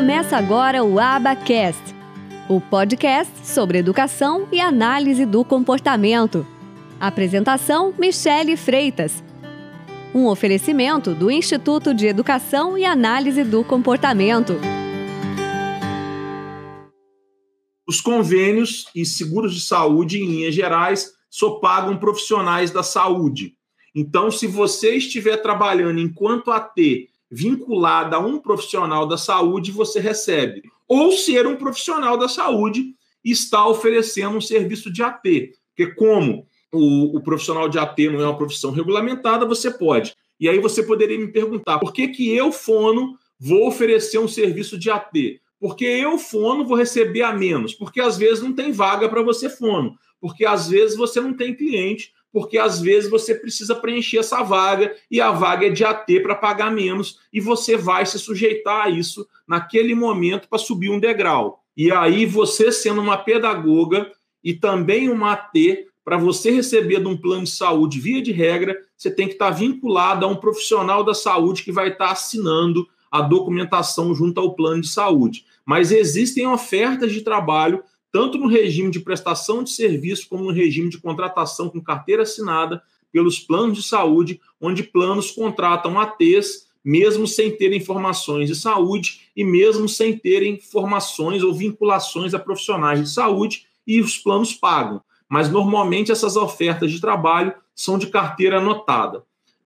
Ouça agora o Abacast, o podcast sobre educação e análise do comportamento. Apresentação: Michele Freitas. Um oferecimento do Instituto de Educação e Análise do Comportamento. Os convênios e seguros de saúde, em linhas gerais, só pagam profissionais da saúde. Então, se você estiver trabalhando enquanto AT vinculada a um profissional da saúde, você recebe. Ou ser um profissional da saúde está oferecendo um serviço de AT. Porque, como o, o, profissional de AT não é uma profissão regulamentada, você pode. E aí você poderia me perguntar: por que, que eu, fono, vou oferecer um serviço de AT? Porque eu, fono, vou receber a menos. Porque às vezes não tem vaga para você, fono. Porque às vezes você não tem cliente porque às vezes você precisa preencher essa vaga e a vaga é de AT para pagar menos e você vai se sujeitar a isso naquele momento para subir um degrau. E aí você sendo uma pedagoga e também uma AT, para você receber de um plano de saúde via de regra, você tem que estar vinculado a um profissional da saúde que vai estar assinando a documentação junto ao plano de saúde. Mas existem ofertas de trabalho tanto no regime de prestação de serviço como no regime de contratação com carteira assinada pelos planos de saúde, onde planos contratam ATs mesmo sem ter informações de saúde e mesmo sem terem formações ou vinculações a profissionais de saúde e os planos pagam. Mas normalmente essas ofertas de trabalho são de carteira anotada.